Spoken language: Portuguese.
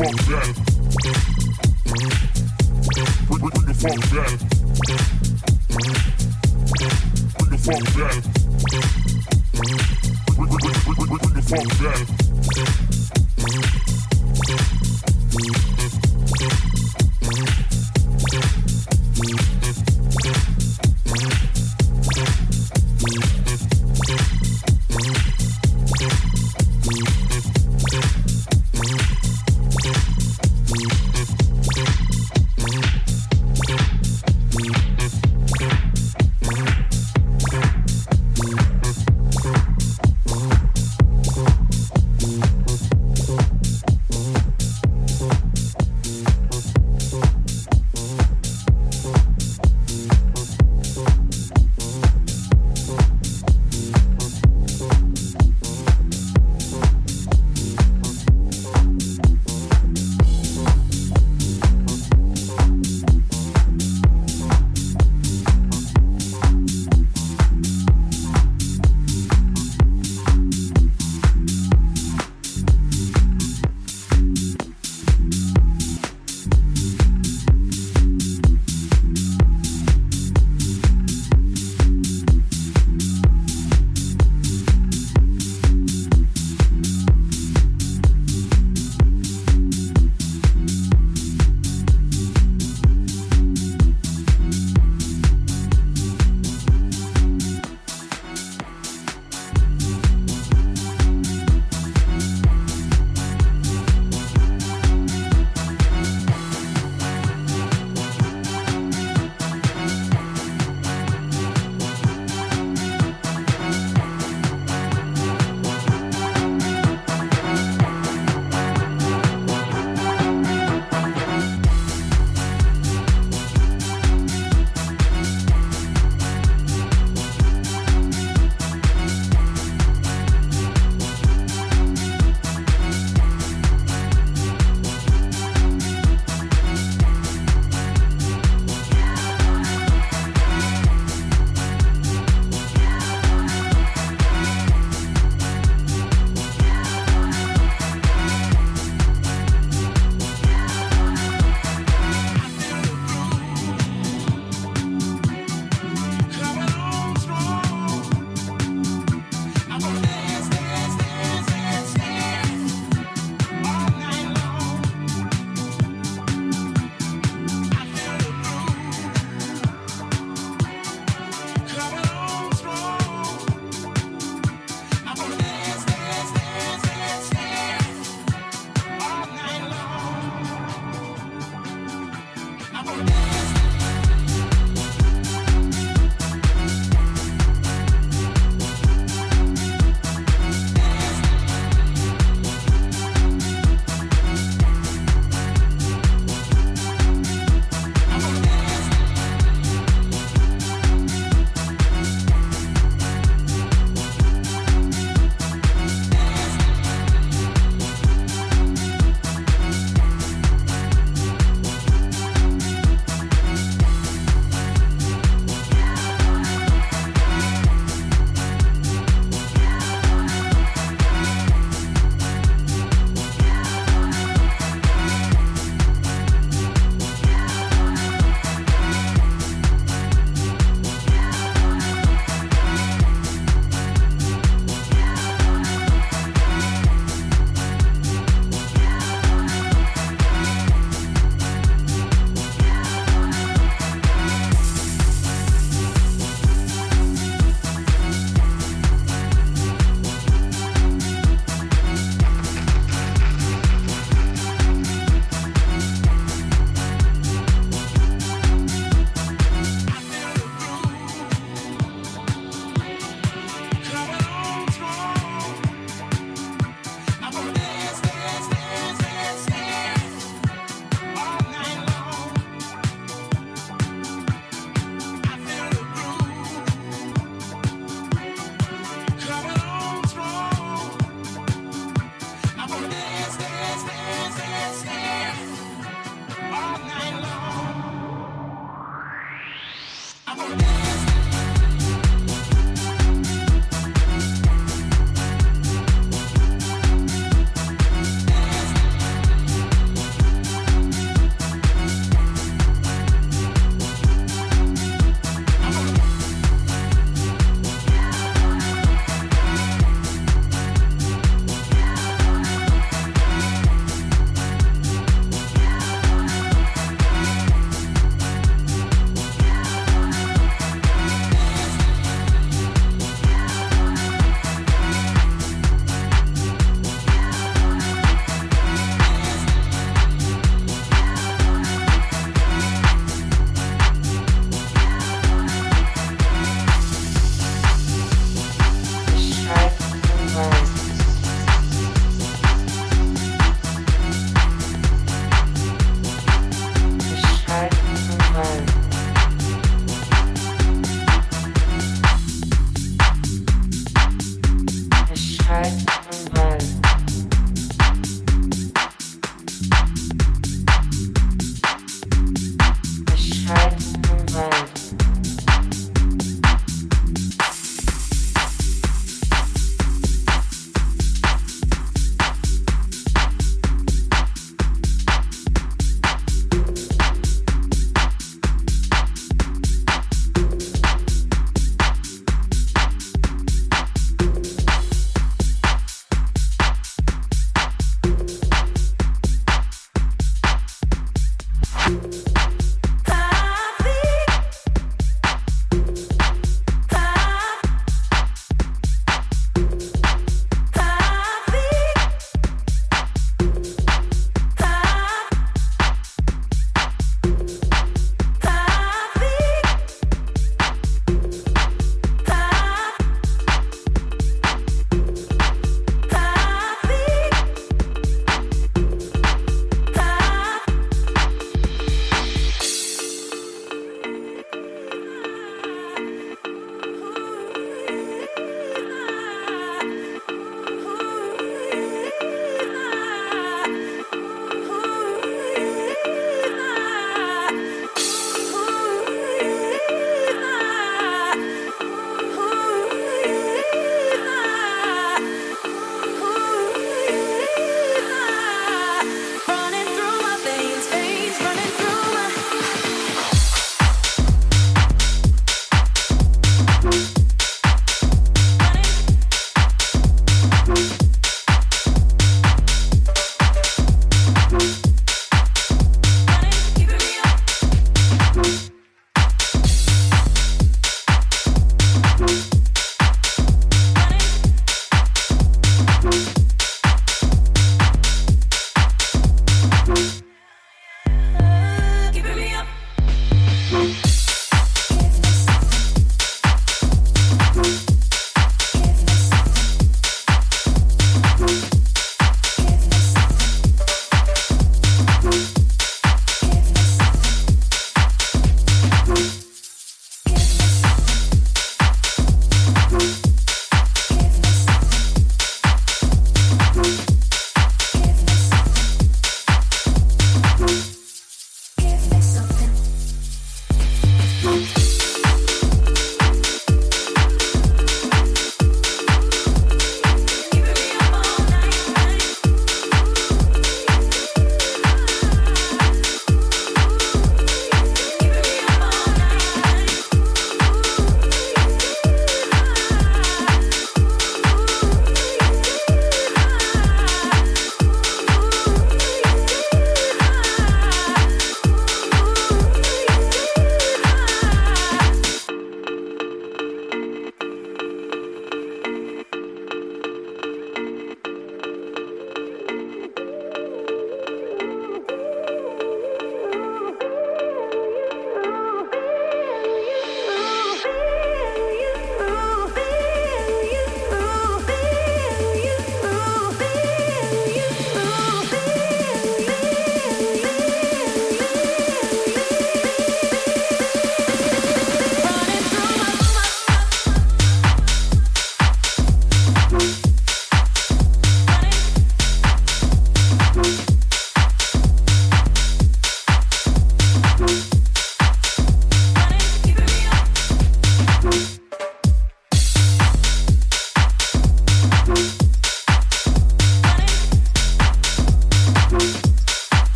fuck down. Bring, bring, bring the fuck down. Bring the fuck down. Bring, bring, bring, bring, bring, bring the fuck down.